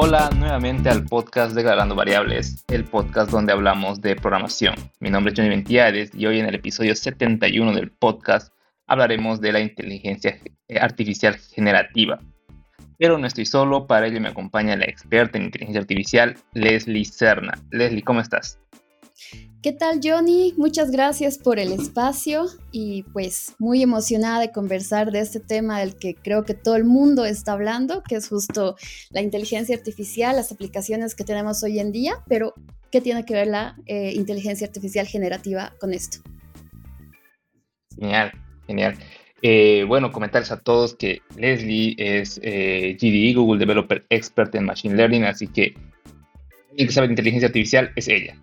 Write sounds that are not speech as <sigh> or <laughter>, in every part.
Hola nuevamente al podcast Declarando Variables, el podcast donde hablamos de programación. Mi nombre es Johnny Ventiades y hoy en el episodio 71 del podcast hablaremos de la inteligencia artificial generativa. Pero no estoy solo, para ello me acompaña la experta en inteligencia artificial, Leslie Serna. Leslie, ¿cómo estás? ¿Qué tal Johnny? Muchas gracias por el espacio y pues muy emocionada de conversar de este tema del que creo que todo el mundo está hablando, que es justo la inteligencia artificial, las aplicaciones que tenemos hoy en día, pero ¿qué tiene que ver la eh, inteligencia artificial generativa con esto? Genial, genial. Eh, bueno, comentarles a todos que Leslie es eh, GDE, Google Developer Expert en Machine Learning, así que el que sabe de inteligencia artificial es ella.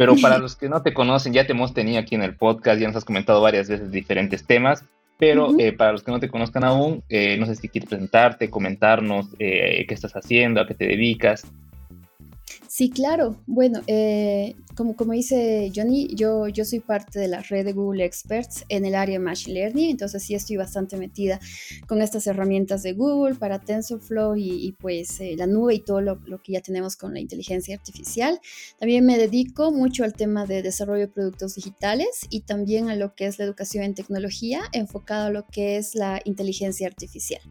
Pero para <laughs> los que no te conocen, ya te hemos tenido aquí en el podcast, ya nos has comentado varias veces diferentes temas, pero eh, para los que no te conozcan aún, eh, no sé si quieres presentarte, comentarnos eh, qué estás haciendo, a qué te dedicas. Sí, claro. Bueno, eh, como, como dice Johnny, yo, yo soy parte de la red de Google Experts en el área de Machine Learning, entonces sí estoy bastante metida con estas herramientas de Google para TensorFlow y, pues eh, la nube y todo lo, lo, que ya tenemos con la inteligencia artificial. También me dedico mucho al tema de desarrollo de productos digitales y también a lo que es la educación en tecnología enfocado a lo que es la inteligencia artificial.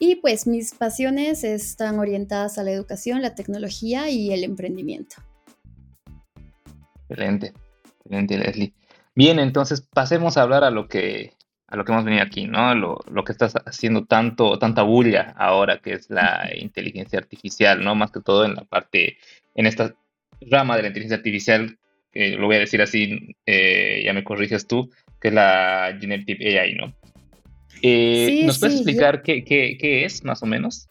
Y pues mis pasiones están orientadas a la educación, la tecnología y el emprendimiento. Excelente, excelente Leslie. Bien, entonces pasemos a hablar a lo que a lo que hemos venido aquí, ¿no? Lo, lo, que estás haciendo tanto, tanta bulla ahora, que es la inteligencia artificial, ¿no? Más que todo en la parte, en esta rama de la inteligencia artificial, que lo voy a decir así, eh, ya me corriges tú, que es la Generative AI, ¿no? Eh, ¿Nos puedes explicar qué, qué, qué, es, más o menos?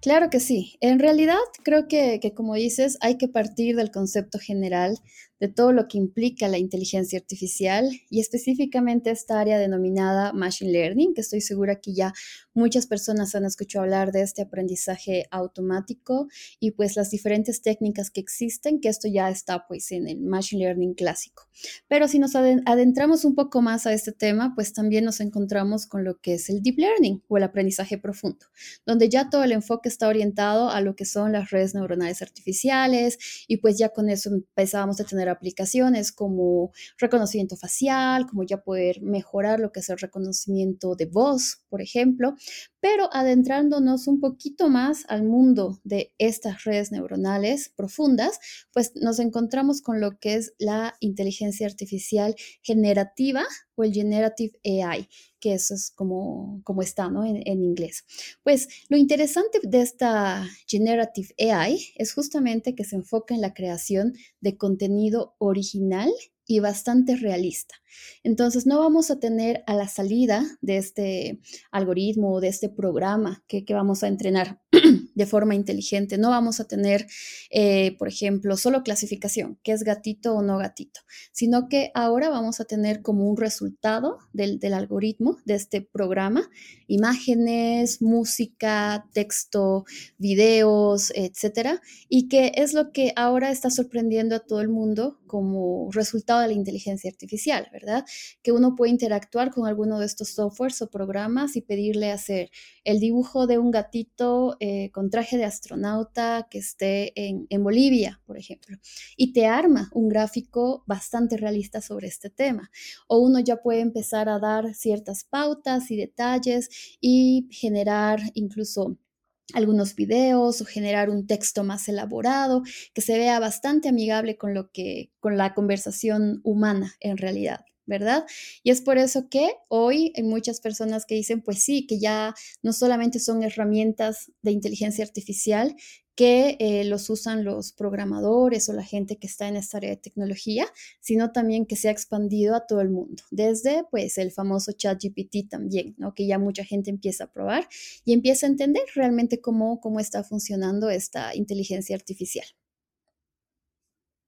Claro que sí. En realidad, creo que, que, como dices, hay que partir del concepto general de todo lo que implica la inteligencia artificial y específicamente esta área denominada Machine Learning, que estoy segura que ya muchas personas han escuchado hablar de este aprendizaje automático y pues las diferentes técnicas que existen, que esto ya está pues en el Machine Learning clásico. Pero si nos adentramos un poco más a este tema, pues también nos encontramos con lo que es el Deep Learning o el aprendizaje profundo, donde ya todo el enfoque está orientado a lo que son las redes neuronales artificiales y pues ya con eso empezábamos a tener aplicaciones como reconocimiento facial, como ya poder mejorar lo que es el reconocimiento de voz, por ejemplo, pero adentrándonos un poquito más al mundo de estas redes neuronales profundas, pues nos encontramos con lo que es la inteligencia artificial generativa o el generative AI, que eso es como, como está ¿no? en, en inglés. Pues lo interesante de esta generative AI es justamente que se enfoca en la creación de contenido original y bastante realista. Entonces, no vamos a tener a la salida de este algoritmo o de este programa que, que vamos a entrenar <clears throat> de forma inteligente. No vamos a tener, eh, por ejemplo, solo clasificación, qué es gatito o no gatito, sino que ahora vamos a tener como un resultado del, del algoritmo de este programa, imágenes, música, texto, videos, etcétera, y que es lo que ahora está sorprendiendo a todo el mundo como resultado de la inteligencia artificial, ¿verdad? Que uno puede interactuar con alguno de estos softwares o programas y pedirle hacer el dibujo de un gatito eh, con traje de astronauta que esté en, en, Bolivia, por ejemplo, y te arma un gráfico bastante realista sobre este tema. O uno ya puede empezar a dar ciertas pautas y detalles y generar incluso algunos videos o generar un texto más elaborado que se vea bastante amigable con lo que con la conversación humana en realidad. ¿Verdad? Y es por eso que hoy hay muchas personas que dicen, pues sí, que ya no solamente son herramientas de inteligencia artificial que eh, los usan los programadores o la gente que está en esta área de tecnología, sino también que se ha expandido a todo el mundo, desde pues el famoso chat GPT también, ¿no? que ya mucha gente empieza a probar y empieza a entender realmente cómo, cómo está funcionando esta inteligencia artificial.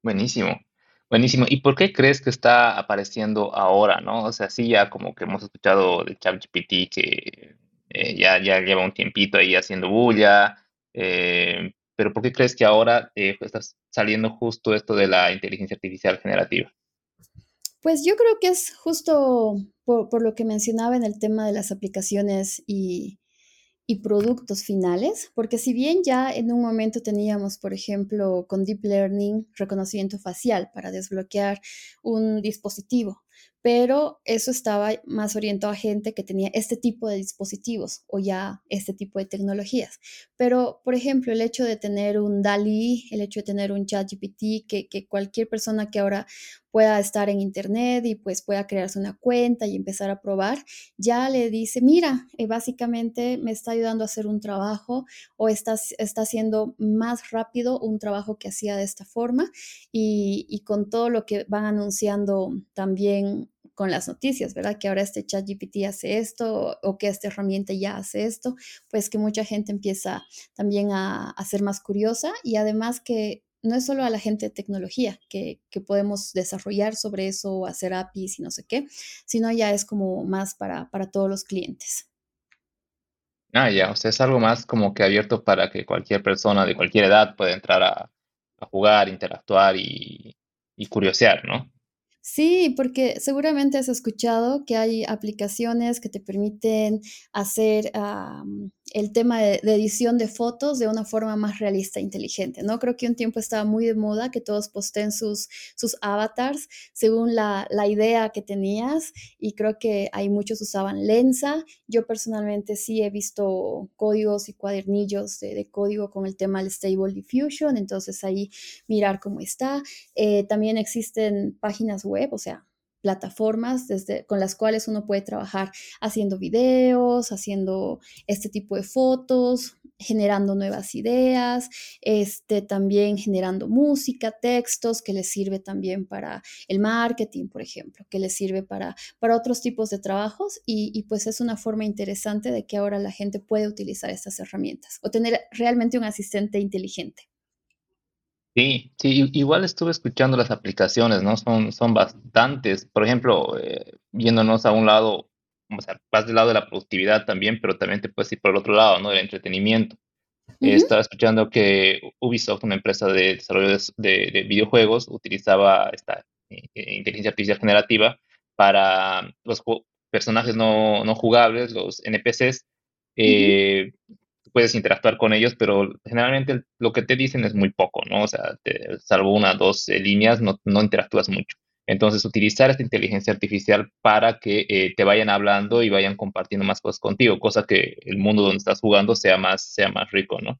Buenísimo. Buenísimo. ¿Y por qué crees que está apareciendo ahora, no? O sea, sí, ya como que hemos escuchado de ChatGPT que eh, ya, ya lleva un tiempito ahí haciendo bulla, eh, pero ¿por qué crees que ahora eh, está saliendo justo esto de la inteligencia artificial generativa? Pues yo creo que es justo por, por lo que mencionaba en el tema de las aplicaciones y, y productos finales, porque si bien ya en un momento teníamos, por ejemplo, con Deep Learning, reconocimiento facial para desbloquear un dispositivo, pero eso estaba más orientado a gente que tenía este tipo de dispositivos o ya este tipo de tecnologías. Pero, por ejemplo, el hecho de tener un DALI, el hecho de tener un ChatGPT, que, que cualquier persona que ahora pueda estar en internet y pues pueda crearse una cuenta y empezar a probar, ya le dice, mira, eh, básicamente me está ayudando a hacer un trabajo o está, está haciendo más rápido un trabajo que hacía de esta forma y, y con todo lo que van anunciando también con las noticias, ¿verdad? Que ahora este chat GPT hace esto o que esta herramienta ya hace esto, pues que mucha gente empieza también a, a ser más curiosa y además que no es solo a la gente de tecnología que, podemos desarrollar sobre eso o hacer APIs y no sé qué, sino ya es como más para, para todos los clientes. Ah, ya, o sea, es algo más como que abierto para que cualquier persona de cualquier edad pueda entrar a, jugar, interactuar y curiosear, ¿no? Sí, porque seguramente has escuchado que hay aplicaciones que te permiten hacer um, el tema de, de, edición de fotos de una forma más realista e inteligente, ¿no? Creo que un tiempo estaba muy de moda que todos posten sus, sus avatars según la, la, idea que tenías y creo que hay muchos usaban Lensa. Yo personalmente sí he visto códigos y cuadernillos de, de código con el tema del Stable Diffusion, entonces ahí mirar cómo está. Eh, también existen páginas web, o sea, plataformas desde, con las cuales uno puede trabajar haciendo videos, haciendo este tipo de fotos, generando nuevas ideas, este, también generando música, textos, que les sirve también para el marketing, por ejemplo, que les sirve para, para otros tipos de trabajos y, y pues es una forma interesante de que ahora la gente puede utilizar estas herramientas o tener realmente un asistente inteligente. Sí, sí, igual estuve escuchando las aplicaciones, ¿no? Son, son bastantes. Por ejemplo, eh, yéndonos a un lado, o sea, vas del lado de la productividad también, pero también te puedes ir por el otro lado, ¿no? El entretenimiento. Eh, estaba escuchando que Ubisoft, una empresa de desarrollo de, de- de videojuegos, utilizaba esta eh, eh, inteligencia artificial generativa para los personajes no, no jugables, los NPCs, eh, puedes interactuar con ellos, pero generalmente lo que te dicen es muy poco, ¿no? O sea, te- salvo una o dos eh, líneas, no, no interactúas mucho. Entonces, utilizar esta inteligencia artificial para que eh, te vayan hablando y vayan compartiendo más cosas contigo, cosa que el mundo donde estás jugando sea más, sea más rico, ¿no?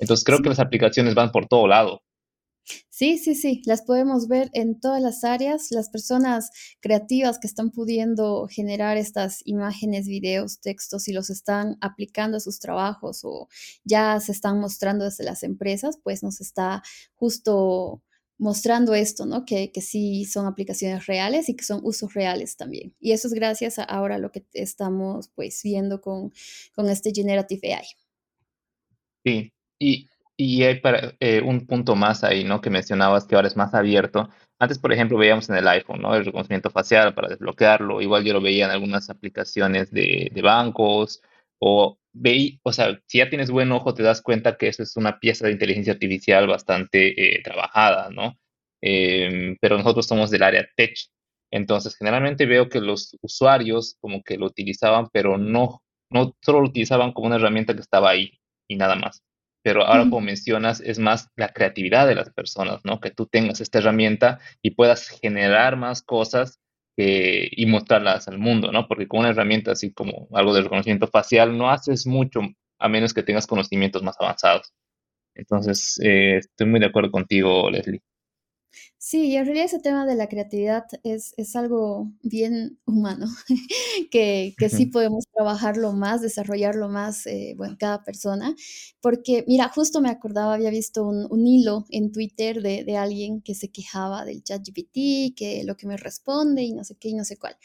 Entonces, creo que las aplicaciones van por todo lado. Sí, sí, sí, las podemos ver en todas las áreas. Las personas creativas que están pudiendo generar estas imágenes, videos, textos y los están aplicando a sus trabajos o ya se están mostrando desde las empresas, pues nos está justo mostrando esto, ¿no? Que, que sí son aplicaciones reales y que son usos reales también. Y eso es gracias a ahora lo que estamos pues viendo con, con este Generative AI. Sí, y, y hay para, eh, un punto más ahí, ¿no? Que mencionabas que ahora es más abierto. Antes, por ejemplo, veíamos en el iPhone, ¿no? El reconocimiento facial para desbloquearlo. Igual yo lo veía en algunas aplicaciones de, de bancos. O veí, o sea, si ya tienes buen ojo, te das cuenta que eso es una pieza de inteligencia artificial bastante eh, trabajada, ¿no? Em, pero nosotros somos del área tech. Entonces, generalmente veo que los usuarios como que lo utilizaban, pero no, no solo lo utilizaban como una herramienta que estaba ahí y nada más. Pero ahora, como mencionas, es más la creatividad de las personas, ¿no? Que tú tengas esta herramienta y puedas generar más cosas eh, y mostrarlas al mundo, ¿no? Porque con una herramienta así como algo de reconocimiento facial no haces mucho a menos que tengas conocimientos más avanzados. Entonces, eh, estoy muy de acuerdo contigo, Leslie. Sí, y en realidad ese tema de la creatividad es, es algo bien humano, <laughs> que, que sí podemos trabajarlo más, desarrollarlo más, eh, bueno, cada persona, porque mira, justo me acordaba, había visto un, un hilo en Twitter de, de alguien que se quejaba del ChatGPT, que lo que me responde y no sé qué y no sé cuál,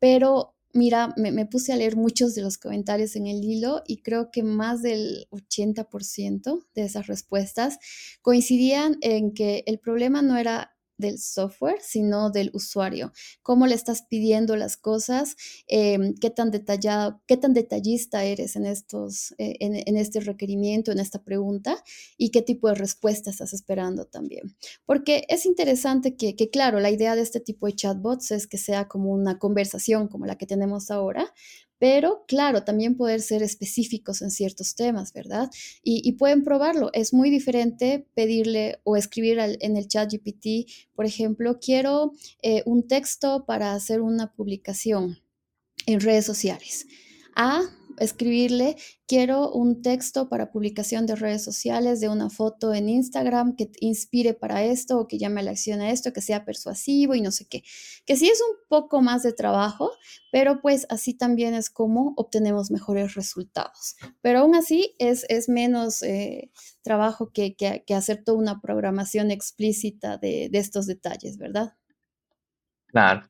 pero mira, me, me puse a leer muchos de los comentarios en el hilo y creo que más del 80% de esas respuestas coincidían en que el problema no era del software, sino del usuario. Cómo le estás pidiendo las cosas, eh, qué tan detallado, qué tan detallista eres en estos, eh, en, en, este requerimiento, en esta pregunta, y qué tipo de respuesta estás esperando también. Porque es interesante que, que, claro, la idea de este tipo de chatbots es que sea como una conversación como la que tenemos ahora, pero claro, también poder ser específicos en ciertos temas, ¿verdad? Y, pueden probarlo. Es muy diferente pedirle o escribir en el chat GPT, por ejemplo, quiero eh, un texto para hacer una publicación en redes sociales. A escribirle, quiero un texto para publicación de redes sociales, de una foto en Instagram que inspire para esto o que llame a la acción a esto, que sea persuasivo y no sé qué. Que sí es un poco más de trabajo, pero pues así también es como obtenemos mejores resultados. Pero aún así es, es menos eh, trabajo que, que, hacer toda una programación explícita de, de estos detalles, ¿verdad? Claro.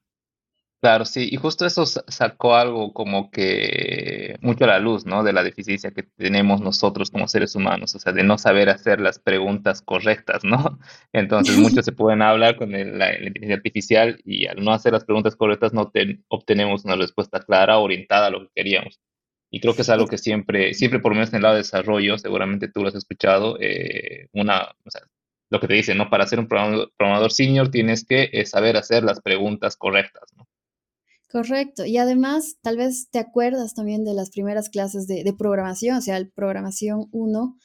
Claro, sí, y justo eso sacó algo como que mucho a la luz, ¿no? De la deficiencia que tenemos nosotros como seres humanos, o sea, de no saber hacer las preguntas correctas, ¿no? <laughs> Entonces, muchos se pueden hablar con la, inteligencia artificial y al no hacer las preguntas correctas no obtenemos una respuesta clara, orientada a lo que queríamos. Y creo que es algo que siempre, siempre por lo menos en el lado de desarrollo, seguramente tú lo has escuchado, eh, una, lo que te dicen, ¿no? Para ser un programador, senior tienes que eh, saber hacer las preguntas correctas, ¿no? Correcto. Y además, tal vez te acuerdas también de las primeras clases de, de programación, o sea, el programación 1,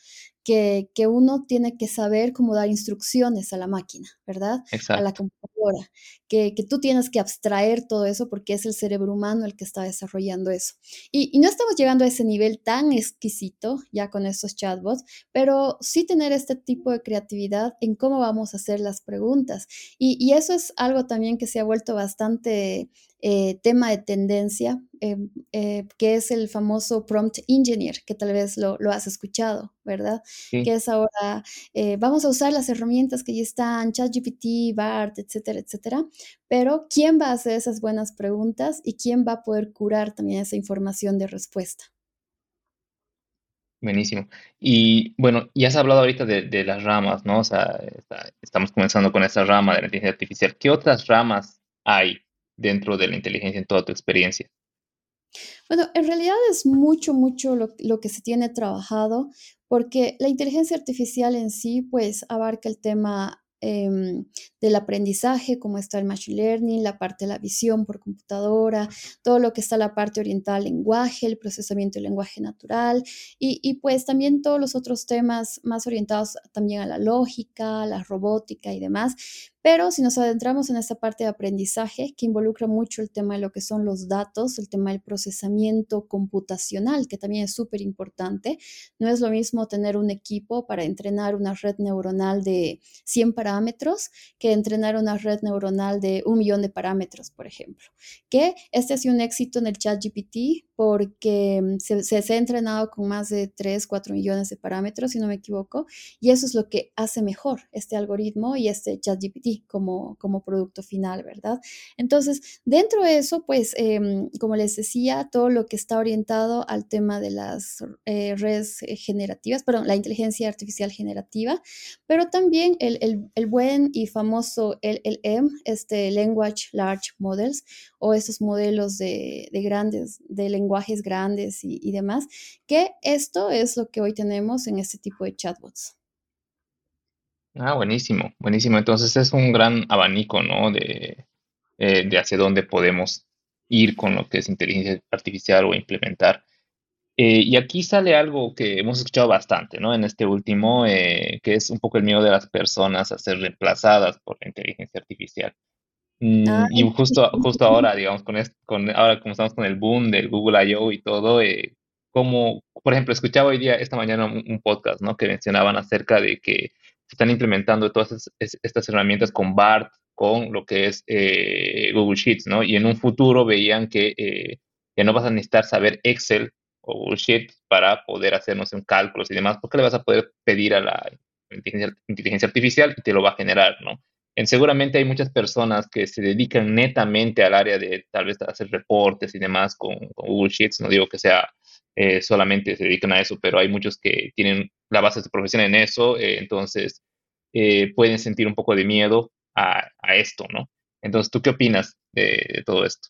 que, uno tiene que saber cómo dar instrucciones a la máquina, ¿verdad? A la computadora, que, tú tienes que abstraer todo eso porque es el cerebro humano el que está desarrollando eso. Y, no estamos llegando a ese nivel tan exquisito ya con estos chatbots, pero sí tener este tipo de creatividad en cómo vamos a hacer las preguntas. Y, y eso es algo también que se ha vuelto bastante eh, tema de tendencia, eh, eh, que es el famoso prompt engineer, que tal vez lo, has escuchado, ¿verdad? Que es ahora, vamos a usar las herramientas que ya están, ChatGPT, BART, etcétera, etcétera, pero ¿quién va a hacer esas buenas preguntas y quién va a poder curar también esa información de respuesta? Buenísimo. Y bueno, ya has hablado ahorita de, las ramas, ¿no? O sea, estamos comenzando con esa rama de la inteligencia artificial. ¿Qué otras ramas hay dentro de la inteligencia en toda tu experiencia? Bueno, en realidad es mucho, mucho lo, que se tiene trabajado, porque la inteligencia artificial en sí, pues, abarca el tema em, del aprendizaje, como está el machine learning, la parte de la visión por computadora, todo lo que está la parte orientada al lenguaje, el procesamiento del lenguaje natural, y, y, pues también todos los otros temas más orientados también a la lógica, la robótica y demás. Pero si nos adentramos en esa parte de aprendizaje, que involucra mucho el tema de lo que son los datos, el tema del procesamiento computacional, que también es súper importante, no es lo mismo tener un equipo para entrenar una red neuronal de 100 parámetros que entrenar una red neuronal de un millón de parámetros, por ejemplo. Que este ha sido un éxito en el chat GPT porque mm, se, se, ha entrenado con más de 3, 4 millones de parámetros, si no me equivoco, y eso es lo que hace mejor este algoritmo y este chat GPT como, como producto final, ¿verdad? Entonces, dentro de eso, pues, em, como les decía, todo lo que está orientado al tema de las eh, redes eh, generativas, perdón, la inteligencia artificial generativa, pero también el, el, buen y famoso LLM, este Language Large Models, o esos modelos de, de grandes, de lenguajes grandes y, y demás, que esto es lo que hoy tenemos en este tipo de chatbots. Ah, buenísimo, buenísimo. Entonces es un gran abanico, ¿no? De, eh, de hacia dónde podemos ir con lo que es inteligencia artificial o implementar. Eh, y aquí sale algo que hemos escuchado bastante, ¿no? En este último, eh, que es un poco el miedo de las personas a ser reemplazadas por la inteligencia artificial. Mm, Ah, y justo, justo ahora, digamos, con, con ahora como estamos con el boom del Google I.O. y todo, como, por ejemplo, escuchaba hoy día, esta mañana, un, un podcast, ¿no? Que mencionaban acerca de que se están implementando todas estas herramientas con BART, con lo que es eh, Google Sheets, ¿no? Y en un futuro veían que eh, ya no vas a necesitar saber Excel o Google Sheets para poder hacer, no sé, un cálculos y demás, porque le vas a poder pedir a la inteligencia, artificial y te lo va a generar, ¿no? En, seguramente hay muchas personas que se dedican netamente al área de tal vez hacer reportes y demás con, Google Sheets, no digo que sea eh, solamente se dedican a eso, pero hay muchos que tienen la base de su profesión en eso, eh, entonces eh, pueden sentir un poco de miedo a, esto, ¿no? Entonces, ¿tú qué opinas de, todo esto?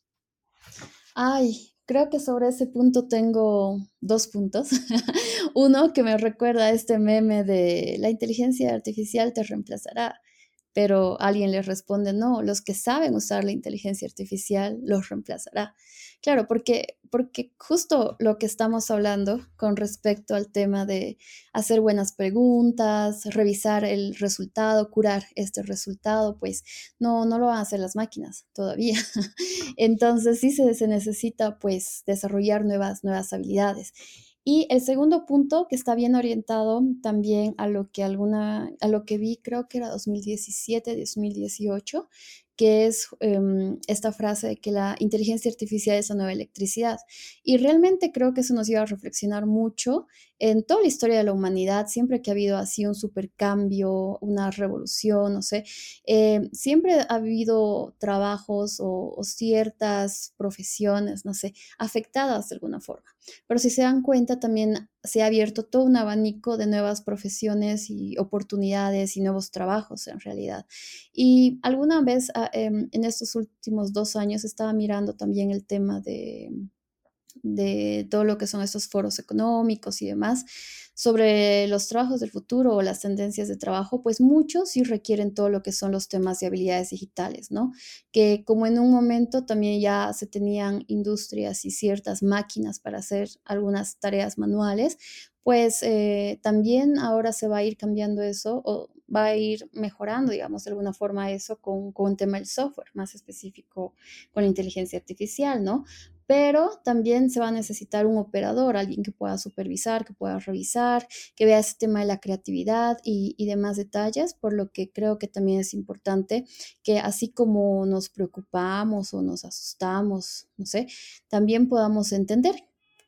Ay, creo que sobre ese punto tengo dos puntos. <laughs> Uno que me recuerda a este meme de la inteligencia artificial te reemplazará. pero alguien les responde, no, los que saben usar la inteligencia artificial los reemplazará. Claro, porque, porque justo lo que estamos hablando con respecto al tema de hacer buenas preguntas, revisar el resultado, curar este resultado, pues no, no lo van a hacer las máquinas todavía. <laughs> Entonces sí se, se necesita pues desarrollar nuevas, nuevas habilidades. Y el segundo punto que está bien orientado también a lo que alguna, a lo que vi, creo que era 2017, 2018, que es em, esta frase de que la inteligencia artificial es la nueva electricidad. Y realmente creo que eso nos lleva a reflexionar mucho en toda la historia de la humanidad, siempre que ha habido así un supercambio, una revolución, no sé, eh, siempre ha habido trabajos o, ciertas profesiones, no sé, afectadas de alguna forma. Pero si se dan cuenta, también se ha abierto todo un abanico de nuevas profesiones y oportunidades y nuevos trabajos en realidad. Y alguna vez ah, em, en estos últimos dos años estaba mirando también el tema de de todo lo que son estos foros económicos y demás, sobre los trabajos del futuro o las tendencias de trabajo, pues muchos sí requieren todo lo que son los temas de habilidades digitales, ¿no? Que como en un momento también ya se tenían industrias y ciertas máquinas para hacer algunas tareas manuales, pues eh, también ahora se va a ir cambiando eso o va a ir mejorando, digamos, de alguna forma eso con, con un tema del software más específico con la inteligencia artificial, ¿no? Pero también se va a necesitar un operador, alguien que pueda supervisar, que pueda revisar, que vea ese tema de la creatividad y, demás detalles, por lo que creo que también es importante que así como nos preocupamos o nos asustamos, no sé, también podamos entender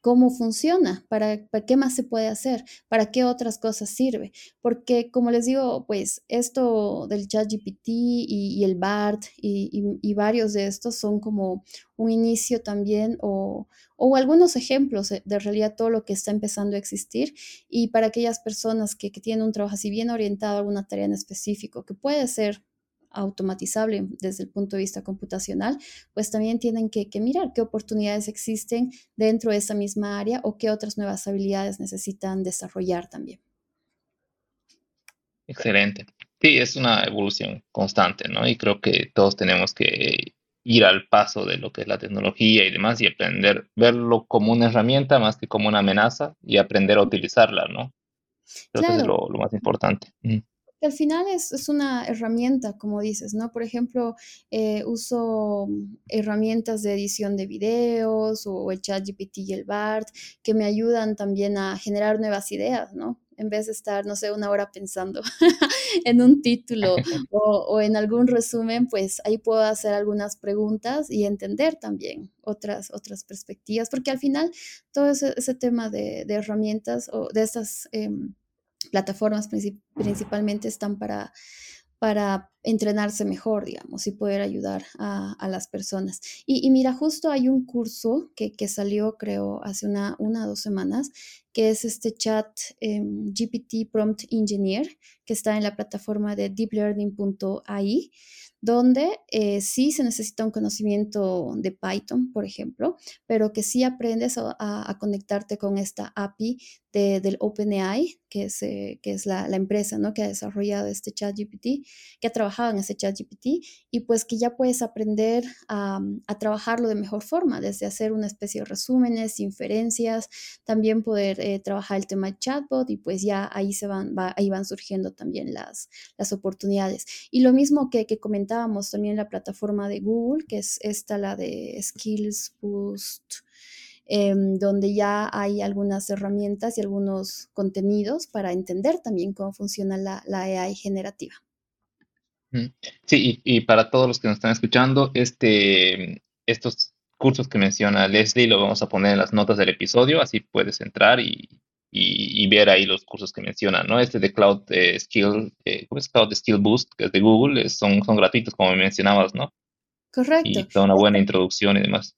cómo funciona, para, qué más se puede hacer, para qué otras cosas sirve. Porque como les digo, pues esto del ChatGPT y, el BART y, varios de estos son como un inicio también o, algunos ejemplos de, realidad todo lo que está empezando a existir y para aquellas personas que, que tienen un trabajo así bien orientado a alguna tarea en específico, que puede ser automatizable desde el punto de vista computacional, pues también tienen que, mirar qué oportunidades existen dentro de esa misma área o qué otras nuevas habilidades necesitan desarrollar también. Excelente. Sí, es una evolución constante, ¿no? Y creo que todos tenemos que ir al paso de lo que es la tecnología y demás y aprender, verlo como una herramienta más que como una amenaza y aprender a utilizarla, ¿no? Creo que es lo, más importante al final es, una herramienta, como dices, ¿no? Por ejemplo, eh, uso herramientas de edición de videos o el ChatGPT y el BART que me ayudan también a generar nuevas ideas, ¿no? En vez de estar, no sé, una hora pensando <laughs> en un título <laughs> o, en algún resumen, pues ahí puedo hacer algunas preguntas y entender también otras, otras perspectivas, porque al final todo ese, tema de, herramientas o de estas... Em, plataformas principalmente están para, para entrenarse mejor, digamos, y poder ayudar a, las personas. Y, mira, justo hay un curso que, salió, creo, hace una, una o dos semanas, que es este chat em, GPT Prompt Engineer, que está en la plataforma de deeplearning.ai, donde eh, sí se necesita un conocimiento de Python, por ejemplo, pero que sí aprendes a, conectarte con esta API del OpenAI, que es, eh, que es la, empresa ¿no? que ha desarrollado este chat GPT, que ha trabajado en ese chat GPT, y pues que ya puedes aprender a, trabajarlo de mejor forma, desde hacer una especie de resúmenes, inferencias, también poder eh, trabajar el tema chatbot, y pues ya ahí, se van, ahí van surgiendo también las, las oportunidades. Y lo mismo que, que comentaba, también la plataforma de Google, que es esta, la de Skills Boost, em, donde ya hay algunas herramientas y algunos contenidos para entender también cómo funciona la, la AI generativa. Sí, y, para todos los que nos están escuchando, este, estos cursos que menciona Leslie lo vamos a poner en las notas del episodio, así puedes entrar y, y, ver ahí los cursos que menciona, ¿no? Este de Cloud eh, Skill, eh, ¿cómo es Cloud Skill Boost, que es de Google, son, son gratuitos, como mencionabas, ¿no? Correcto. Y toda una buena introducción y demás.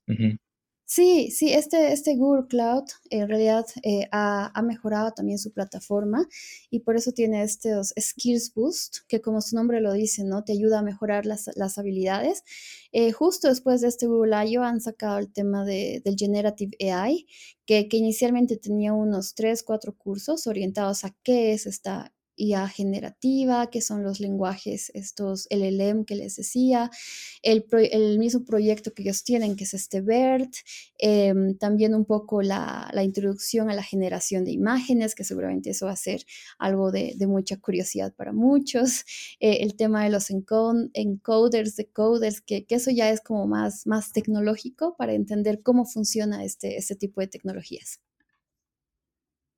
Sí, sí, este, este Google Cloud en realidad eh, ha, mejorado también su plataforma y por eso tiene estos Skills Boost, que como su nombre lo dice, ¿no? Te ayuda a mejorar las, habilidades. Eh, justo después de este Google I.O. han sacado el tema de, del Generative AI, que, que inicialmente tenía unos 3, 4 cursos orientados a qué es esta IA generativa, que son los lenguajes, estos LLM que les decía, el, mismo proyecto que ellos tienen, que es este BERT, em, también un poco la, introducción a la generación de imágenes, que seguramente eso va a ser algo de, de mucha curiosidad para muchos, eh, el tema de los encoders, decoders, que, que, eso ya es como más, más tecnológico para entender cómo funciona este, este tipo de tecnologías.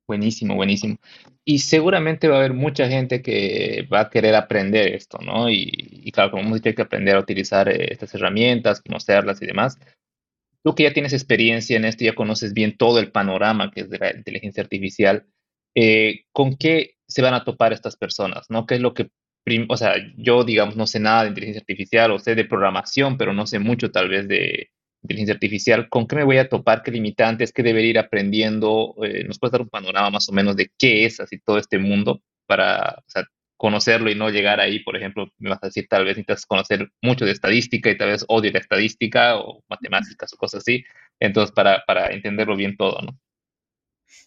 Buenísimo, buenísimo. Y seguramente va a haber mucha gente que va a querer aprender esto, ¿no? Y, claro, como hemos dicho, hay que aprender a utilizar eh, estas herramientas, conocerlas y demás. Tú que ya tienes experiencia en esto, ya conoces bien todo el panorama que es de la inteligencia artificial, eh, ¿con qué se van a topar estas personas, ¿no? ¿Qué es lo que, o sea, yo, digamos, no sé nada de inteligencia artificial o sé de programación, pero no sé mucho tal vez de, inteligencia artificial, ¿con qué me voy a topar? ¿Qué limitantes? ¿Qué debería ir aprendiendo? Eh, ¿Nos puedes dar un panorama más o menos de qué es así todo este mundo para conocerlo y no llegar ahí? Por ejemplo, me vas a decir, tal vez necesitas conocer mucho de estadística y tal vez odio la estadística o matemáticas o cosas así. Entonces, para, para entenderlo bien todo, ¿no?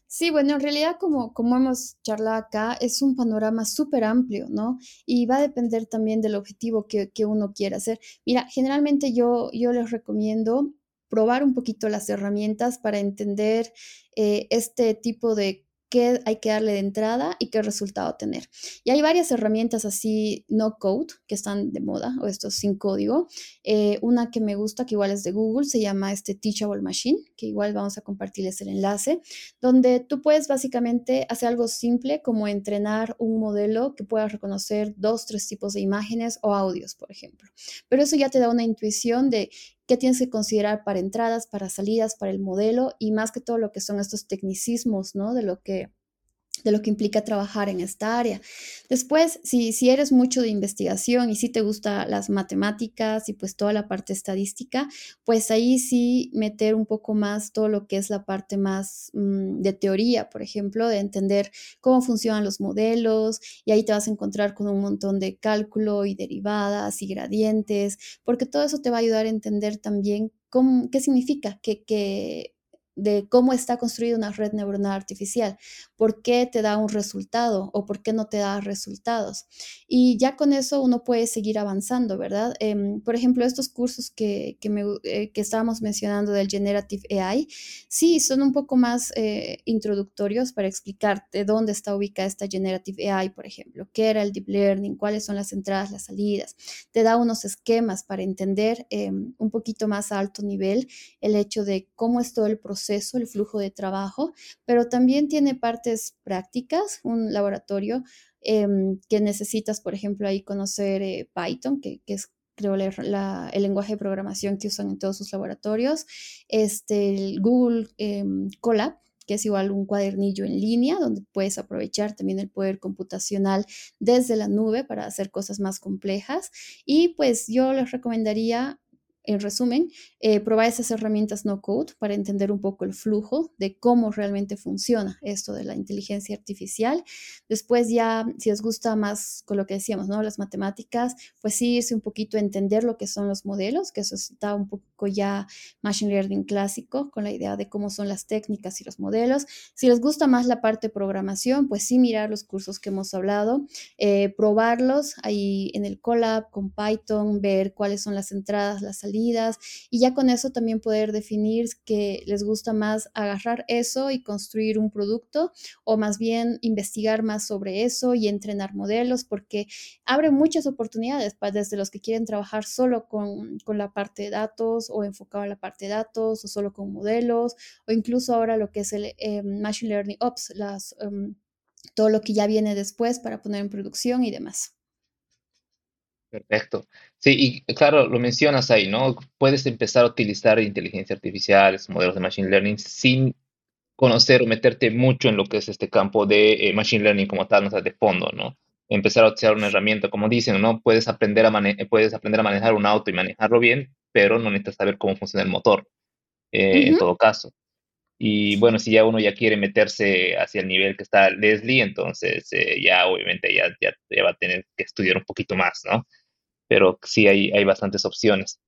Sí, bueno, en realidad como, como hemos charlado acá, es un panorama súper amplio, ¿no? Y va a depender también del objetivo que, que, uno quiera hacer. Mira, generalmente yo, yo les recomiendo probar un poquito las herramientas para entender eh, este tipo de qué hay que darle de entrada y qué resultado tener. Y hay varias herramientas así no code que están de moda o estos sin código. Eh, una que me gusta, que igual es de Google, se llama este Teachable Machine, que igual vamos a compartirles el enlace, donde tú puedes básicamente hacer algo simple como entrenar un modelo que pueda reconocer dos, tres tipos de imágenes o audios, por ejemplo. Pero eso ya te da una intuición de qué tienes que considerar para entradas, para salidas, para el modelo y más que todo lo que son estos tecnicismos, ¿no? De lo que de lo que implica trabajar en esta área. Después, si, si eres mucho de investigación y si te gusta las matemáticas y pues toda la parte estadística, pues ahí sí meter un poco más todo lo que es la parte más mm, de teoría, por ejemplo, de entender cómo funcionan los modelos y ahí te vas a encontrar con un montón de cálculo y derivadas y gradientes, porque todo eso te va a ayudar a entender también qué significa que de cómo está construida una red neuronal artificial, por qué te da un resultado o por qué no te da resultados. Y ya con eso uno puede seguir avanzando, ¿verdad? Em, por ejemplo, estos cursos que, que, me, eh, que, estábamos mencionando del Generative AI, sí, son un poco más eh, introductorios para explicarte dónde está ubicada esta Generative AI, por ejemplo, qué era el Deep Learning, cuáles son las entradas, las salidas. Te da unos esquemas para entender em, un poquito más a alto nivel el hecho de cómo es todo el proceso el flujo de trabajo, pero también tiene partes prácticas, un laboratorio em, que necesitas, por ejemplo, ahí conocer eh, Python, que, es creo el lenguaje de programación que usan en todos sus laboratorios, este, el Google em, Colab, que es igual un cuadernillo en línea, donde puedes aprovechar también el poder computacional desde la nube para hacer cosas más complejas. Y pues yo les recomendaría en resumen, eh, probar esas herramientas no code para entender un poco el flujo de cómo realmente funciona esto de la inteligencia artificial. Después ya, si os gusta más con lo que decíamos, ¿no? Las matemáticas, pues sí, irse un poquito a entender lo que son los modelos, que eso está un poco ya machine learning clásico, con la idea de cómo son las técnicas y los modelos. Si les gusta más la parte de programación, pues sí, mirar los cursos que hemos hablado, eh, probarlos ahí en el Colab con Python, ver cuáles son las entradas, las salidas y ya con eso también poder definir que les gusta más agarrar eso y construir un producto o más bien investigar más sobre eso y entrenar modelos porque abre muchas oportunidades para desde los que quieren trabajar solo con, con la parte de datos o enfocado en la parte de datos o solo con modelos o incluso ahora lo que es el eh, Machine Learning Ops, um, todo lo que ya viene después para poner en producción y demás. Perfecto. Sí, y claro, lo mencionas ahí, ¿no? Puedes empezar a utilizar inteligencia artificial, modelos de machine learning, sin conocer o meterte mucho en lo que es este campo de eh, machine learning como tal, no sea, de fondo, ¿no? Empezar a utilizar una herramienta, como dicen, ¿no? Puedes aprender a, puedes aprender a manejar un auto y manejarlo bien, pero no necesitas saber cómo funciona el motor, eh, en todo caso. Y bueno, si ya uno ya quiere meterse hacia el nivel que está Leslie, entonces eh, ya obviamente ya, ya, ya, va a tener que estudiar un poquito más, ¿no? Pero sí hay, hay bastantes opciones.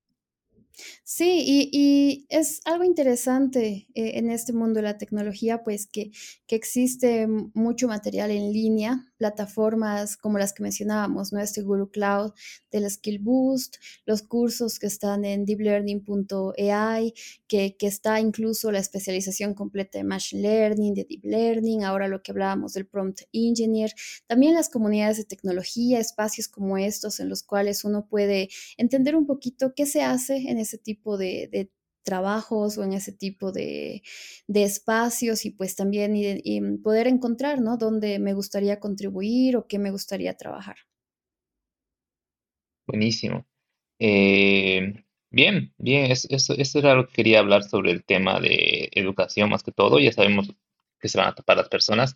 Sí, y, es algo interesante eh, en este mundo de la tecnología, pues que, que, existe mucho material en línea, plataformas como las que mencionábamos, ¿no? Este Google Cloud del Skill Boost, los cursos que están en deeplearning.ai, que, que está incluso la especialización completa de Machine Learning, de Deep Learning, ahora lo que hablábamos del Prompt Engineer, también las comunidades de tecnología, espacios como estos en los cuales uno puede entender un poquito qué se hace en ese tipo de, trabajos o en ese tipo de, espacios y pues también poder encontrar, ¿no? Dónde me gustaría contribuir o qué me gustaría trabajar. Buenísimo. Eh, bien, bien, eso, era lo que quería hablar sobre el tema de educación más que todo. Ya sabemos que se van a tapar las personas.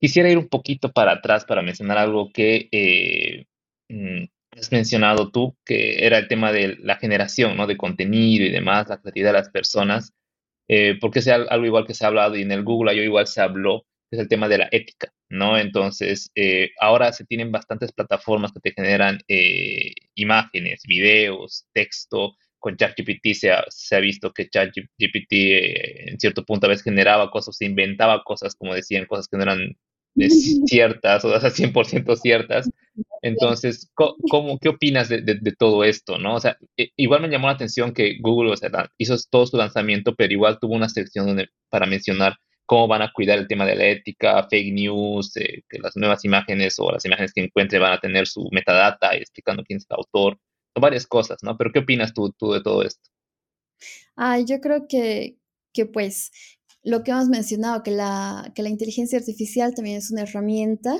Quisiera ir un poquito para atrás para mencionar algo que eh, mm, has mencionado tú, que era el tema de la generación, ¿no? De contenido y demás, la creatividad de las personas, eh, porque es algo igual que se ha hablado y en el Google yo igual se habló, es el tema de la ética, ¿no? Entonces, eh, ahora se tienen bastantes plataformas que te generan eh, imágenes, videos, texto. Con ChatGPT se se ha visto que ChatGPT en cierto punto a veces generaba cosas, se inventaba cosas, como decían, cosas que no eran ciertas o sea, 100% ciertas. <laughs> Entonces, ¿cómo, ¿qué opinas de, todo esto? ¿no? O sea, e, igual me llamó la atención que Google o sea, hizo todo su lanzamiento, pero igual tuvo una sección donde, para mencionar cómo van a cuidar el tema de la ética, fake news, eh, que las nuevas imágenes o las imágenes que encuentre van a tener su metadata y explicando quién es el autor. Varias cosas, ¿no? Pero ¿qué opinas tú, tú de todo esto? Ah, yo creo que, que pues lo que hemos mencionado, que la, que la inteligencia artificial también es una herramienta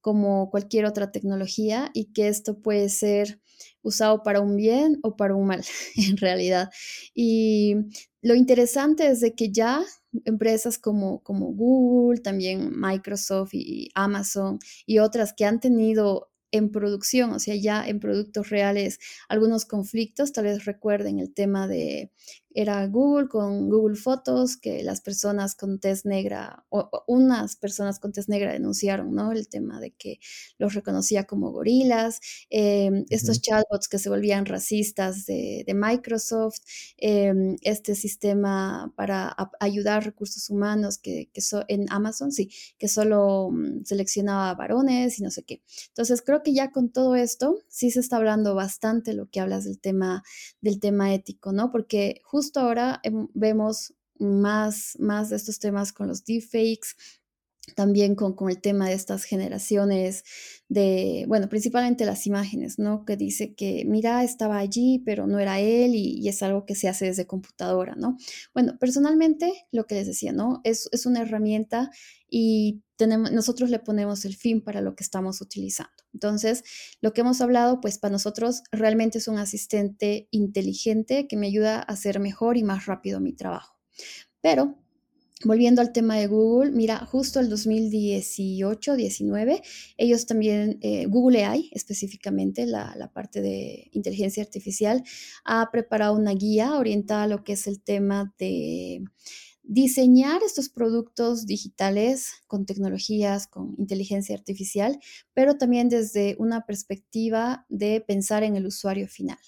como cualquier otra tecnología y que esto puede ser usado para un bien o para un mal, <laughs> en realidad. Y lo interesante es de que ya empresas como, como Google, también Microsoft y Amazon y otras que han tenido en producción, o sea, ya en productos reales, algunos conflictos, tal vez recuerden el tema de era Google con Google Fotos, que las personas con tez negra, o, unas personas con tez negra denunciaron, ¿no? El tema de que los reconocía como gorilas, em, estos chatbots que se volvían racistas de, Microsoft, em, este sistema para ayudar recursos humanos que, que en Amazon, sí, que solo mm, seleccionaba varones y no sé qué. Entonces, creo que ya con todo esto, sí se está hablando bastante lo que hablas del tema, del tema ético, ¿no? Porque justo justo ahora em, vemos más, más de estos temas con los deepfakes, también con, con, el tema de estas generaciones de, bueno, principalmente las imágenes, ¿no? Que dice que, mira, estaba allí, pero no era él y, es algo que se hace desde computadora, ¿no? Bueno, personalmente, lo que les decía, ¿no? Es, es una herramienta y nosotros le ponemos el fin para lo que estamos utilizando. Entonces, lo que hemos hablado, pues para nosotros realmente es un asistente inteligente que me ayuda a hacer mejor y más rápido mi trabajo. Pero Volviendo al tema de Google, mira, justo el 2018-19, ellos también, eh, Google AI específicamente, la, la, parte de inteligencia artificial, ha preparado una guía orientada a lo que es el tema de diseñar estos productos digitales con tecnologías, con inteligencia artificial, pero también desde una perspectiva de pensar en el usuario final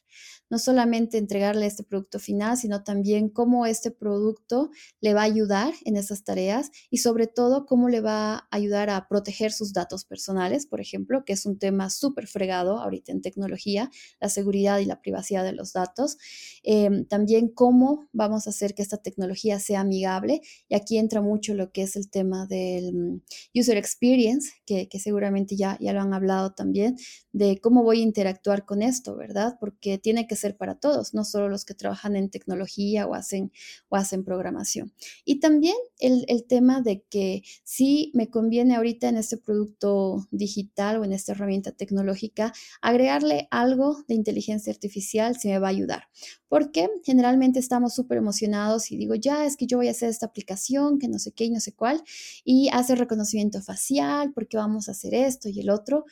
no solamente entregarle este producto final, sino también cómo este producto le va a ayudar en esas tareas y sobre todo cómo le va a ayudar a proteger sus datos personales, por ejemplo, que es un tema súper fregado ahorita en tecnología, la seguridad y la privacidad de los datos. Em, también cómo vamos a hacer que esta tecnología sea amigable y aquí entra mucho lo que es el tema del mm, user experience, que, seguramente ya, ya lo han hablado también, de cómo voy a interactuar con esto, ¿verdad? Porque tiene que ser para todos, no solo los que trabajan en tecnología o hacen, o hacen programación. Y también el, el tema de que si me conviene ahorita en este producto digital o en esta herramienta tecnológica agregarle algo de inteligencia artificial, si me va a ayudar. Porque generalmente estamos súper emocionados y digo, ya es que yo voy a hacer esta aplicación, que no sé qué y no sé cuál, y hace reconocimiento facial, porque vamos a hacer esto y el otro,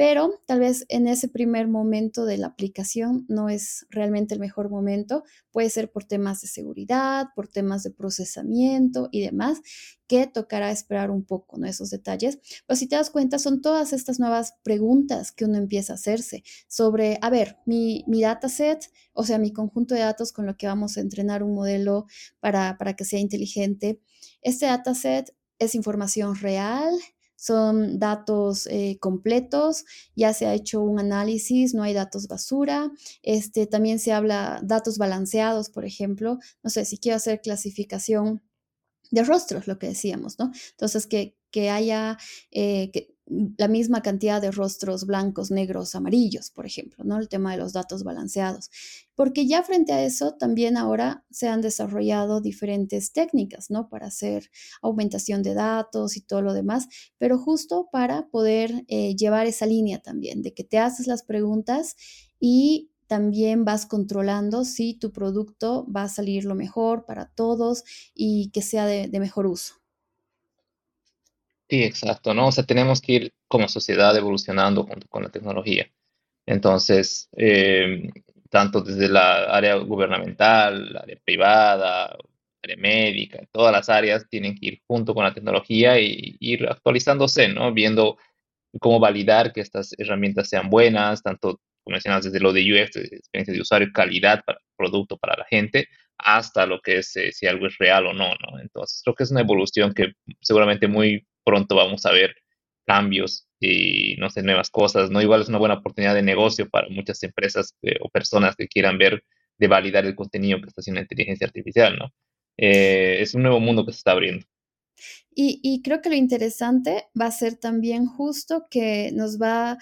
pero tal vez en ese primer momento de la aplicación no es realmente el mejor momento. Puede ser por temas de seguridad, por temas de procesamiento y demás, que tocará esperar un poco. Esos detalles. Pero si te das cuenta, son todas estas nuevas preguntas que uno empieza a hacerse sobre, a ver, mi, mi dataset, o sea, mi conjunto de datos con lo que vamos a entrenar un modelo para, para que sea inteligente. Este dataset es información real, son datos eh, completos, ya se ha hecho un análisis, no hay datos basura, este, también se habla datos balanceados, por ejemplo, no sé, si quiero hacer clasificación de rostros, lo que decíamos, ¿no? Entonces, que, que haya eh, que, la misma cantidad de rostros blancos, negros, amarillos, por ejemplo, ¿no? El tema de los datos balanceados. Porque ya frente a eso, también ahora se han desarrollado diferentes técnicas, ¿no? Para hacer aumentación de datos y todo lo demás, pero justo para poder eh, llevar esa línea también, de que te haces las preguntas y también vas controlando si tu producto va a salir lo mejor para todos y que sea de, de mejor uso. Sí, exacto, ¿no? O sea, tenemos que ir como sociedad evolucionando junto con la tecnología. Entonces, eh, tanto desde la área gubernamental, la área privada, área médica, todas las áreas tienen que ir junto con la tecnología y ir actualizándose, ¿no? Viendo cómo validar que estas herramientas sean buenas, tanto, como mencionas, desde lo de UX, experiencia de usuario, calidad para el producto, para la gente, hasta lo que es eh, si algo es real o no, ¿no? Entonces, creo que es una evolución que seguramente muy pronto vamos a ver cambios y, no sé, nuevas cosas, ¿no? Igual es una buena oportunidad de negocio para muchas empresas eh, o personas que quieran ver de validar el contenido que está haciendo la inteligencia artificial, ¿no? Eh, es un nuevo mundo que se está abriendo. Y, y, creo que lo interesante va a ser también justo que nos va a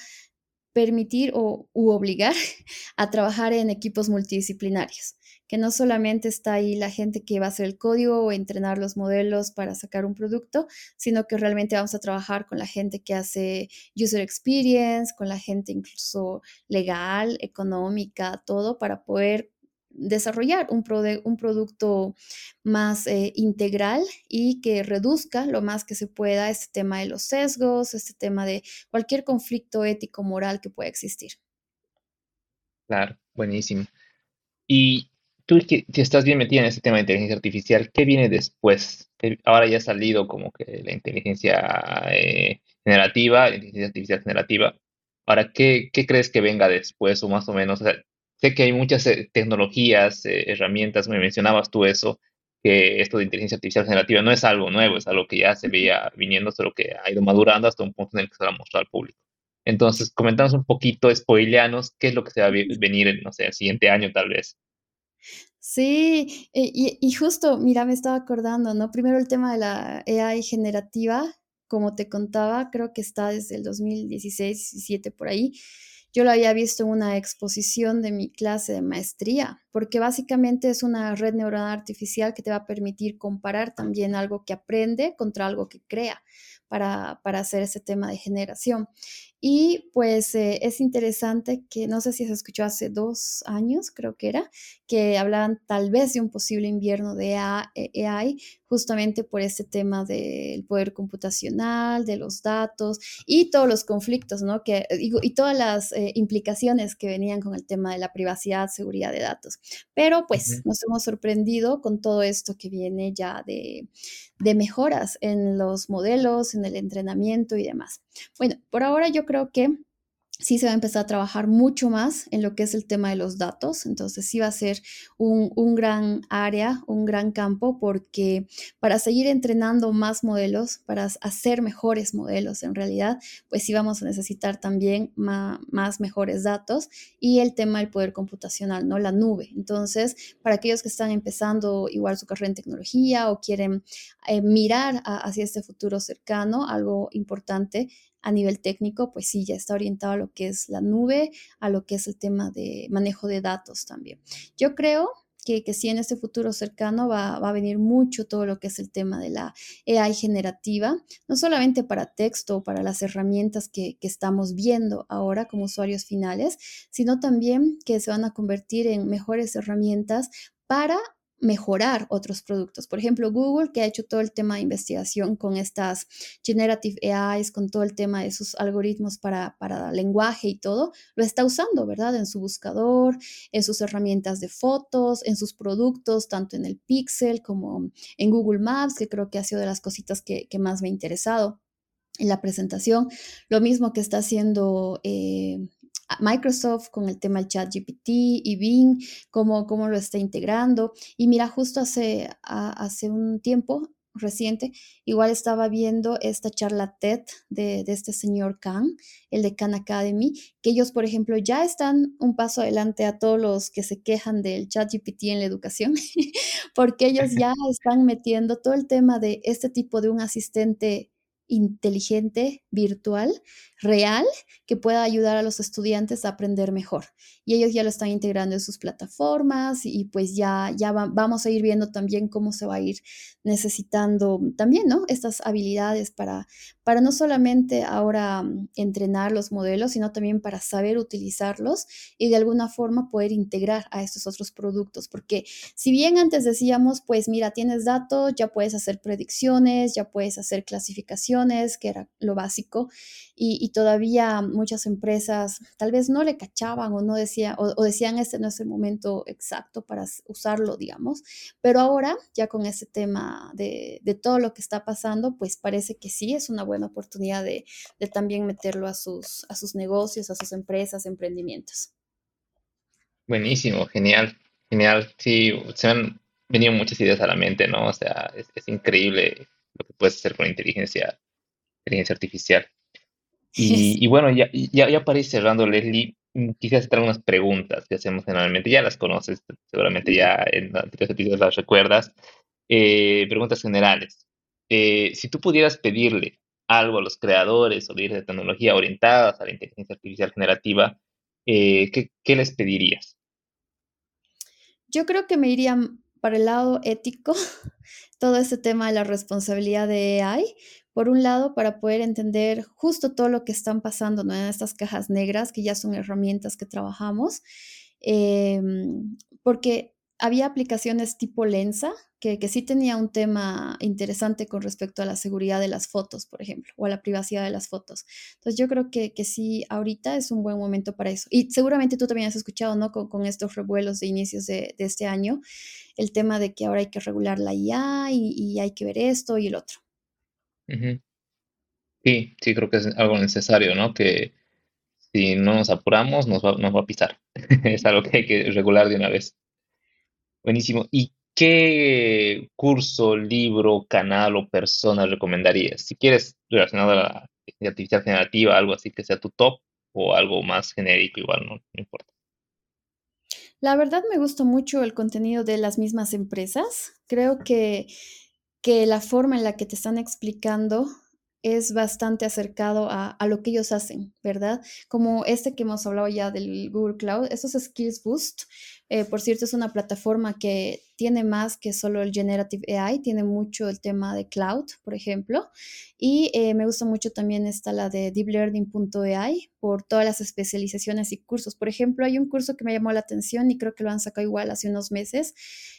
permitir o u obligar <laughs> a trabajar en equipos multidisciplinarios que no solamente está ahí la gente que va a hacer el código o entrenar los modelos para sacar un producto, sino que realmente vamos a trabajar con la gente que hace user experience, con la gente incluso legal, económica, todo para poder desarrollar un, un producto más eh, integral y que reduzca lo más que se pueda este tema de los sesgos, este tema de cualquier conflicto ético moral que pueda existir. Claro, buenísimo. Y tú que, estás bien metida en este tema de inteligencia artificial, ¿qué viene después? Ahora ya ha salido como que la inteligencia eh, generativa, la inteligencia artificial generativa. Ahora, ¿qué, ¿qué, crees que venga después o más o menos? sé que hay muchas eh, tecnologías, eh, herramientas, me mencionabas tú eso, que esto de inteligencia artificial generativa no es algo nuevo, es algo que ya se veía viniendo, solo que ha ido madurando hasta un punto en el que se va a mostrar al público. Entonces, comentamos un poquito, spoileanos, qué es lo que se va a venir, no sé, el siguiente año tal vez. Sí, eh, y, justo, mira, me estaba acordando, ¿no? Primero el tema de la AI generativa, como te contaba, creo que está desde el 2016, 17 por ahí. Yo lo había visto en una exposición de mi clase de maestría, porque básicamente es una red neuronal artificial que te va a permitir comparar también algo que aprende contra algo que crea para, para hacer ese tema de generación. Y pues eh, es interesante que, no sé si se escuchó hace dos años, creo que era, que hablaban tal vez de un posible invierno de AI, eh, justamente por este tema del poder computacional, de los datos y todos los conflictos, ¿no? Que, y, todas las eh, implicaciones que venían con el tema de la privacidad, seguridad de datos. Pero pues nos hemos sorprendido con todo esto que viene ya de, de mejoras en los modelos, en el entrenamiento y demás. Bueno, por ahora yo creo que sí se va a empezar a trabajar mucho más en lo que es el tema de los datos. Entonces sí va a ser un, gran área, un gran campo, porque para seguir entrenando más modelos, para hacer mejores modelos en realidad, pues sí vamos a necesitar también más, mejores datos y el tema del poder computacional, ¿no? La nube. Entonces, para aquellos que están empezando igual su carrera en tecnología o quieren eh, mirar hacia este futuro cercano, algo importante a nivel técnico, pues sí, ya está orientado a lo que es la nube, a lo que es el tema de manejo de datos también. Yo creo que, que sí en este futuro cercano va, a venir mucho todo lo que es el tema de la AI generativa, no solamente para texto, para las herramientas que, que estamos viendo ahora como usuarios finales, sino también que se van a convertir en mejores herramientas para mejorar otros productos. Por ejemplo, Google, que ha hecho todo el tema de investigación con estas generative AIs, con todo el tema de sus algoritmos para, para lenguaje y todo, lo está usando, ¿verdad? En su buscador, en sus herramientas de fotos, en sus productos, tanto en el Pixel como en Google Maps, que creo que ha sido de las cositas que, más me ha interesado en la presentación. Lo mismo que está haciendo eh, Microsoft con el tema del chat GPT y Bing, cómo, cómo lo está integrando. Y mira, justo hace, hace un tiempo reciente, igual estaba viendo esta charla TED de, de, este señor Khan, el de Khan Academy, que ellos, por ejemplo, ya están un paso adelante a todos los que se quejan del chat GPT en la educación, <laughs> porque ellos ya <laughs> están metiendo todo el tema de este tipo de un asistente inteligente, virtual, real, que pueda ayudar a los estudiantes a aprender mejor. Y ellos ya lo están integrando en sus plataformas y, pues ya, ya vamos a ir viendo también cómo se va a ir necesitando también, ¿no? Estas habilidades para, para no solamente ahora mm, entrenar los modelos, sino también para saber utilizarlos y de alguna forma poder integrar a estos otros productos. Porque si bien antes decíamos, pues mira, tienes datos, ya puedes hacer predicciones, ya puedes hacer que era lo básico, y, todavía muchas empresas tal vez no le cachaban o no decían, o, decían este no es el momento exacto para usarlo, digamos, pero ahora ya con ese tema de, todo lo que está pasando, pues parece que sí es una buena oportunidad de, también meterlo a sus, a sus negocios, a sus empresas, emprendimientos. Buenísimo, genial, genial. Sí, se han venido muchas ideas a la mente, ¿no? O sea, es increíble lo que puedes hacer con inteligencia, inteligencia artificial. Y, bueno, ya, ya, ya para ir cerrando, Leslie, mm, quisiera hacer unas preguntas que hacemos generalmente. Ya las conoces, seguramente ya en anteriores episodios las recuerdas. Eh, preguntas generales. Eh, si tú pudieras pedirle algo a los creadores o líderes de tecnología orientadas a la inteligencia artificial generativa, eh, ¿qué, qué les pedirías? Yo creo que me iría para el lado ético, <laughs> todo este tema de la responsabilidad de AI, por un lado, para poder entender justo todo lo que están pasando en estas cajas negras, que ya son herramientas que trabajamos, em, porque había aplicaciones tipo Lensa, que, que, sí tenía un tema interesante con respecto a la seguridad de las fotos, por ejemplo, o a la privacidad de las fotos. Entonces yo creo que, que sí, ahorita es un buen momento para eso. Y seguramente tú también has escuchado, ¿no? Con, estos revuelos de inicios de, este año, el tema de que ahora hay que regular la IA y, y hay que ver esto y el otro. Sí, sí, creo que es algo necesario, ¿no? Que si no nos apuramos, nos va, nos va a pisar. <laughs> Es algo que hay que regular de una vez. Buenísimo. ¿Y qué curso, libro, canal o persona recomendarías? Si quieres relacionado a la artificial generativa, algo así que sea tu top o algo más genérico, igual no, importa. La verdad me gusta mucho el contenido de las mismas empresas. Creo que que la forma en la que te están explicando es bastante acercado a, lo que ellos hacen, ¿verdad? Como este que hemos hablado ya del Google Cloud, esos Skills Boost, eh, por cierto, es una plataforma que tiene más que solo el Generative AI, tiene mucho el tema de cloud, por ejemplo, y eh, me gusta mucho también esta la de deeplearning.ai por todas las especializaciones y cursos. Por ejemplo, hay un curso que me llamó la atención y creo que lo han sacado igual hace unos meses,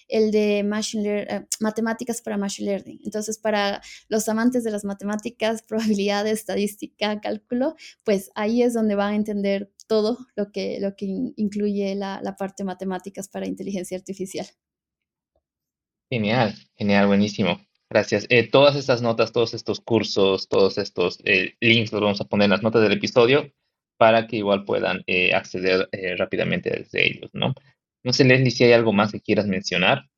el de machine eh, matemáticas para machine learning. Entonces, para los amantes de las matemáticas, <laughs> probabilidad, estadística, cálculo, pues ahí es donde van a entender todo lo que, lo que incluye la, la parte matemáticas para inteligencia artificial. Genial, genial, buenísimo. Gracias. Eh, todas estas notas, todos estos cursos, todos estos eh, links los vamos a poner en las notas del episodio para que igual puedan eh, acceder rápidamente desde ellos, ¿no? No sé, Leslie, si hay algo más que quieras mencionar.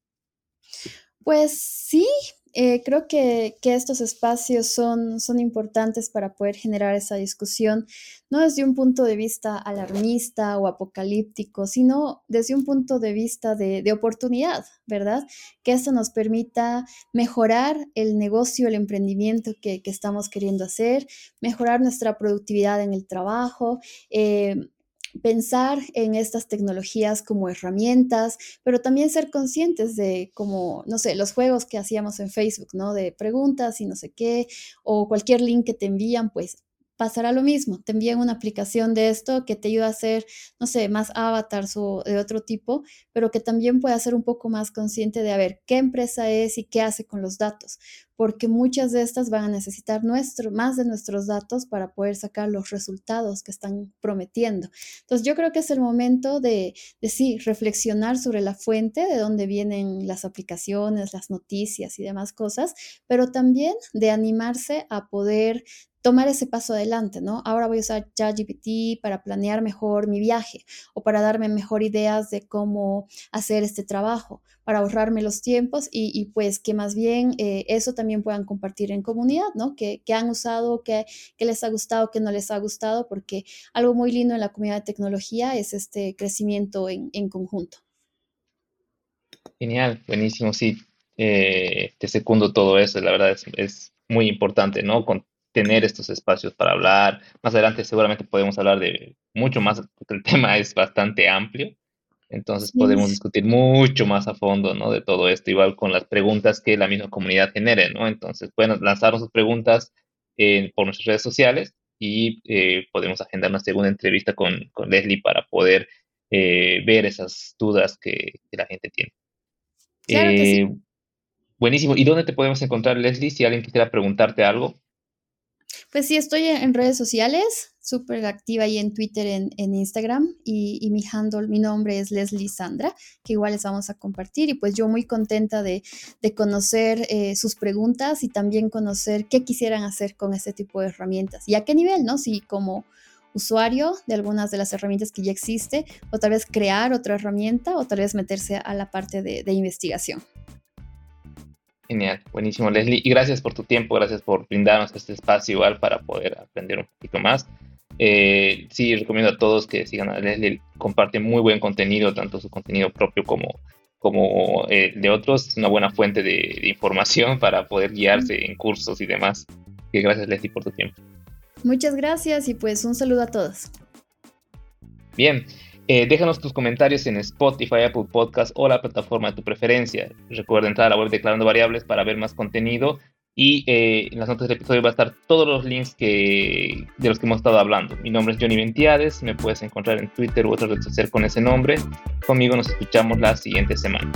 Pues sí, eh, creo que, estos espacios son, son importantes para poder generar esa discusión, no desde un punto de vista alarmista o apocalíptico, sino desde un punto de vista de, oportunidad, ¿verdad? Que esto nos permita mejorar el negocio, el emprendimiento que, estamos queriendo hacer, mejorar nuestra productividad en el trabajo. Eh, pensar en estas tecnologías como herramientas, pero también ser conscientes de como, no sé, los juegos que hacíamos en Facebook, ¿no? De preguntas y no sé qué, o cualquier link que te envían, pues pasará lo mismo. Te envían una aplicación de esto que te ayuda a hacer, no sé, más avatars o de otro tipo, pero que también puede ser un poco más consciente de a ver qué empresa es y qué hace con los datos, porque muchas de estas van a necesitar nuestro, más de nuestros datos para poder sacar los resultados que están prometiendo. Entonces yo creo que es el momento de sí, reflexionar sobre la fuente de dónde vienen las aplicaciones, las noticias y demás cosas, pero también de animarse a poder tomar ese paso adelante, ¿no? Ahora voy a usar ChatGPT para planear mejor mi viaje o para darme mejor ideas de cómo hacer este trabajo, para ahorrarme los tiempos y, pues que más bien eh, eso también puedan compartir en comunidad, ¿no? Que, han usado, que, les ha gustado, que no les ha gustado, porque algo muy lindo en la comunidad de tecnología es este crecimiento en, conjunto. Genial, buenísimo, sí. Eh, te secundo todo eso, la verdad es, muy importante, ¿no? Tener estos espacios para hablar. Más adelante seguramente podemos hablar de mucho más, porque el <laughs> tema es bastante amplio. Entonces podemos discutir mucho más a fondo, ¿no? De todo esto, igual con las preguntas que la misma comunidad genere, ¿no? Entonces pueden lanzarnos sus preguntas por nuestras redes sociales y eh, podemos agendar una segunda entrevista con, con Leslie para poder eh, ver esas dudas que, la gente tiene. Eh, buenísimo. ¿Y dónde te podemos encontrar, Leslie, si alguien quisiera preguntarte algo? Pues sí, estoy en redes sociales, súper activa ahí en Twitter, en, en Instagram y, mi handle, mi nombre es Leslie Sandra, que igual les vamos a compartir y pues yo muy contenta de, de conocer eh, sus preguntas y también conocer qué quisieran hacer con este tipo de herramientas y a qué nivel, ¿no? Si como usuario de algunas de las herramientas que ya existe o tal vez crear otra herramienta o tal vez meterse a la parte de, de investigación. Genial, buenísimo Leslie. Y gracias por tu tiempo, gracias por brindarnos este espacio igual para poder aprender un poquito más. Eh, sí, recomiendo a todos que sigan a Leslie, comparte muy buen contenido, tanto su contenido propio como, como eh, de otros. Es una buena fuente de, de, información para poder guiarse en cursos y demás. Y gracias Leslie por tu tiempo. Muchas gracias y pues un saludo a todos. Bien, eh, déjanos tus comentarios en Spotify, Apple Podcast o la plataforma de tu preferencia. Recuerda entrar a la web Declarando Variables para ver más contenido y eh, en las notas del episodio va a estar todos los links que, de los que hemos estado hablando. Mi nombre es Johnny Ventiades, me puedes encontrar en Twitter u otra red social con ese nombre. Conmigo nos escuchamos la siguiente semana.